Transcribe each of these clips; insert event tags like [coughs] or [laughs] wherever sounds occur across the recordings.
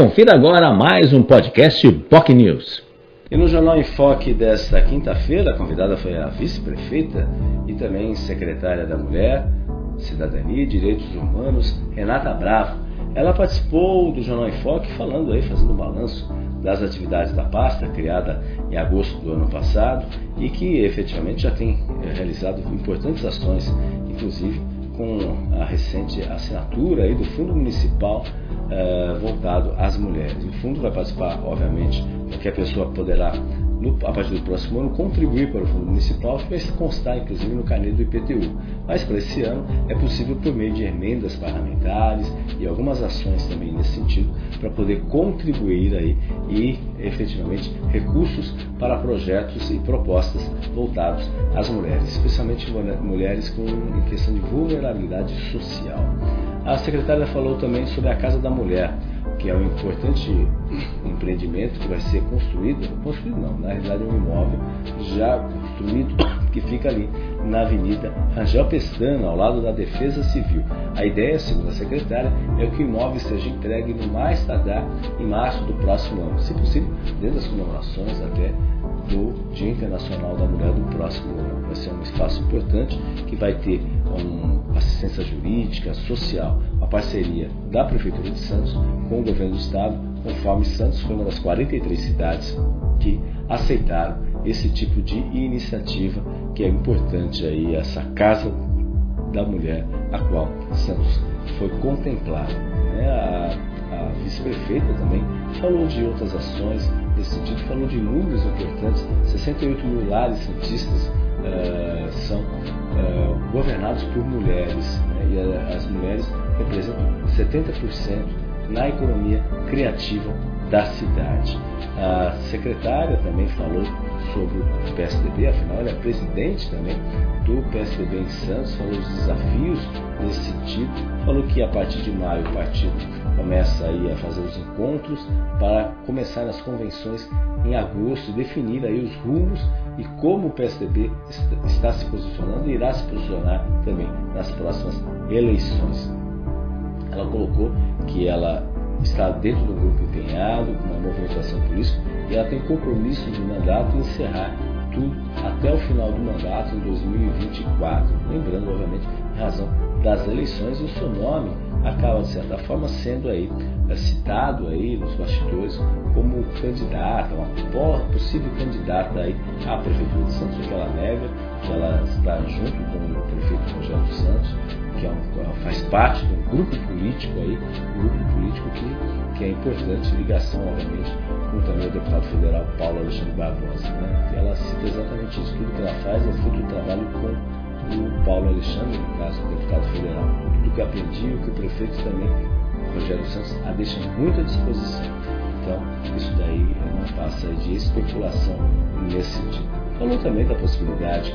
Confira agora mais um podcast POC News. E no Jornal em Foque desta quinta-feira, a convidada foi a vice-prefeita e também secretária da Mulher, Cidadania e Direitos Humanos, Renata Bravo. Ela participou do Jornal em Foque falando aí, fazendo um balanço das atividades da pasta, criada em agosto do ano passado, e que efetivamente já tem eh, realizado importantes ações, inclusive com a recente assinatura aí do Fundo Municipal uh, voltado às mulheres. O fundo vai participar, obviamente, porque a pessoa poderá no, a partir do próximo ano, contribuir para o Fundo Municipal, que vai constar inclusive no carnê do IPTU. Mas para esse ano é possível por meio de emendas parlamentares e algumas ações também nesse sentido, para poder contribuir aí e efetivamente recursos para projetos e propostas voltados às mulheres, especialmente mulheres com em questão de vulnerabilidade social. A secretária falou também sobre a Casa da Mulher que é um importante empreendimento que vai ser construído, construído não, na realidade é um imóvel já construído que fica ali na Avenida Rangel Pestana, ao lado da Defesa Civil. A ideia, segundo a secretária, é que o imóvel seja entregue no mais tardar em março do próximo ano, se possível, dentro das comemorações até Dia Internacional da Mulher do próximo ano. Vai ser um espaço importante que vai ter uma assistência jurídica, social, uma parceria da Prefeitura de Santos com o governo do Estado, conforme Santos foi uma das 43 cidades que aceitaram esse tipo de iniciativa que é importante aí, essa Casa da Mulher, a qual Santos foi contemplada. Né? A, a vice-prefeita também falou de outras ações nesse sentido, falou de números importantes, 68 mil lares santistas uh, são uh, governados por mulheres, né? e as mulheres representam 70% na economia criativa da cidade. A secretária também falou sobre o PSDB, afinal ela é presidente também do PSDB em Santos, falou dos desafios nesse sentido, falou que a partir de maio o partido começa aí a fazer os encontros para começar as convenções em agosto, definir aí os rumos e como o PSDB está se posicionando e irá se posicionar também nas próximas eleições. Ela colocou que ela está dentro do grupo empenhado, com uma movimentação política, e ela tem compromisso de mandato em encerrar tudo até o final do mandato em 2024. Lembrando, obviamente, em razão das eleições, e o seu nome acaba, de certa forma, sendo aí é, citado aí nos bastidores como candidata, uma possível candidata aí à Prefeitura de Santos, ela nega, que ela está junto com o prefeito Rogério Santos, que é um, faz parte de um grupo político aí, grupo político que, que é importante, ligação, obviamente, com também o deputado federal Paulo Alexandre Barbosa. Né? Ela cita exatamente isso, tudo que ela faz é fruto do trabalho com o Paulo Alexandre, no caso, deputado federal. E o que o prefeito também, Rogério Santos, a deixa muito à disposição. Então, isso daí não passa de especulação nesse sentido. Falou também da possibilidade,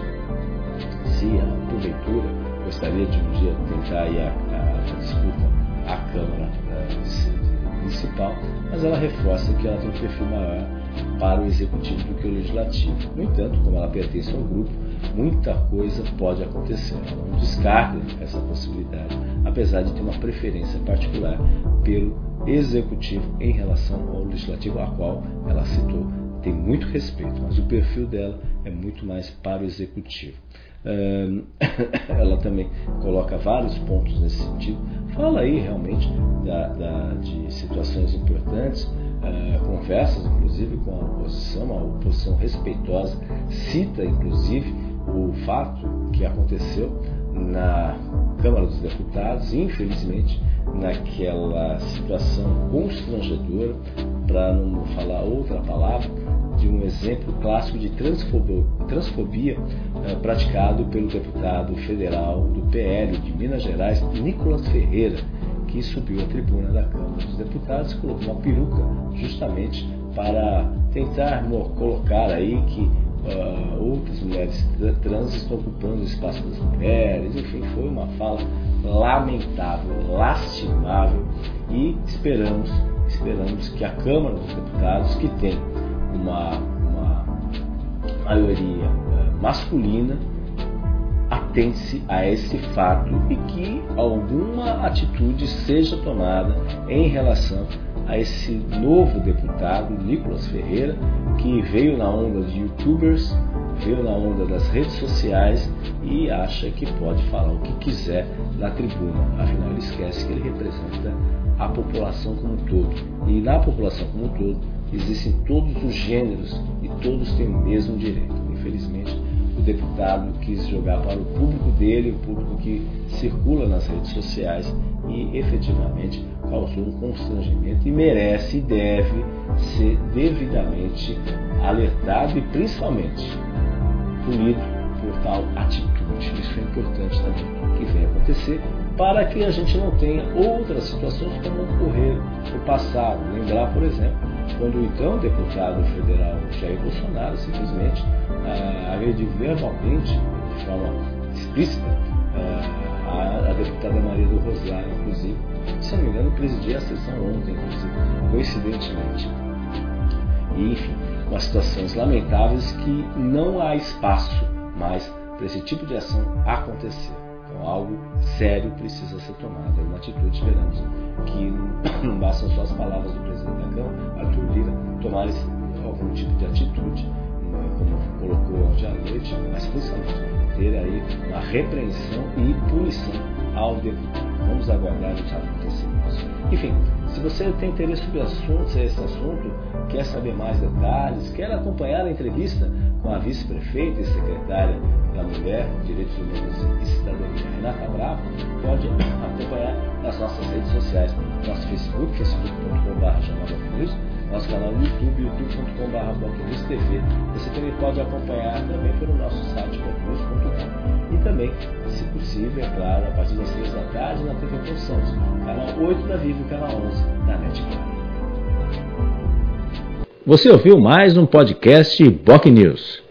se a porventura gostaria de um dia tentar a, a, a disputa à Câmara uh, Municipal, mas ela reforça que ela tem um perfil maior para o Executivo do que o Legislativo. No entanto, como ela pertence ao grupo, muita coisa pode acontecer. Não descarta essa possibilidade, apesar de ter uma preferência particular pelo Executivo em relação ao Legislativo, a qual ela citou. Tem muito respeito, mas o perfil dela é muito mais para o Executivo. [laughs] ela também coloca vários pontos nesse sentido. Fala aí realmente da, da, de situações importantes, uh, conversas inclusive com a oposição, uma oposição respeitosa, cita inclusive o fato que aconteceu na Câmara dos Deputados, infelizmente, naquela situação constrangedora, para não falar outra palavra, de um exemplo clássico de transfobia, transfobia uh, praticado pelo deputado federal do PL de Minas Gerais, Nicolas Ferreira, que subiu à tribuna da Câmara dos Deputados e colocou uma peruca justamente para tentar colocar aí que uh, outras mulheres trans estão ocupando o espaço das mulheres, enfim, foi uma fala lamentável, lastimável e esperamos, esperamos que a Câmara dos Deputados, que tem uma, uma maioria uh, masculina atente a esse fato e que alguma atitude seja tomada em relação a esse novo deputado, Nicolas Ferreira, que veio na onda de youtubers, veio na onda das redes sociais e acha que pode falar o que quiser na tribuna. Afinal, ele esquece que ele representa a população como um todo. E na população como um todo existem todos os gêneros e todos têm o mesmo direito. Infelizmente, o deputado quis jogar para o público dele, o público que circula nas redes sociais e efetivamente causou um constrangimento e merece e deve ser devidamente alertado e principalmente punido por tal atitude. Isso é importante também que venha acontecer para que a gente não tenha outras situações como ocorreram no passado. Lembrar, por exemplo, quando o então deputado federal Jair Bolsonaro simplesmente ah, agrediu verbalmente, de forma explícita, ah, a, a, deputada Maria do Rosário, inclusive, se não me engano, presidia a sessão ontem, coincidentemente. E, enfim, umas situações lamentáveis que não há espaço mais para esse tipo de ação acontecer. Então, algo sério precisa ser tomado. É uma atitude, esperamos que [coughs] não bastam só as palavras do presidente da Câmara, Arthur Lira, tomar algum tipo de atitude, né, como colocou ontem à noite, mas principalmente ter aí uma repreensão e punição ao deputado. Vamos aguardar os acontecimentos. Enfim, se você tem interesse sobre assuntos, esse assunto, quer saber mais detalhes, quer acompanhar a entrevista com a vice-prefeita e secretária da Mulher, Direitos Humanos e Cidadania, Renata Bravo, pode acompanhar nas nossas redes sociais, nosso Facebook, facebook.com.br nosso canal no YouTube, youtube.com.br. Você também pode acompanhar também pelo nosso site blognews.com e também, possível, é claro, a partir das 3 da tarde na TV Com Santos, canal 8 da Vivo e canal 11 da NET Você ouviu mais um podcast Boc News.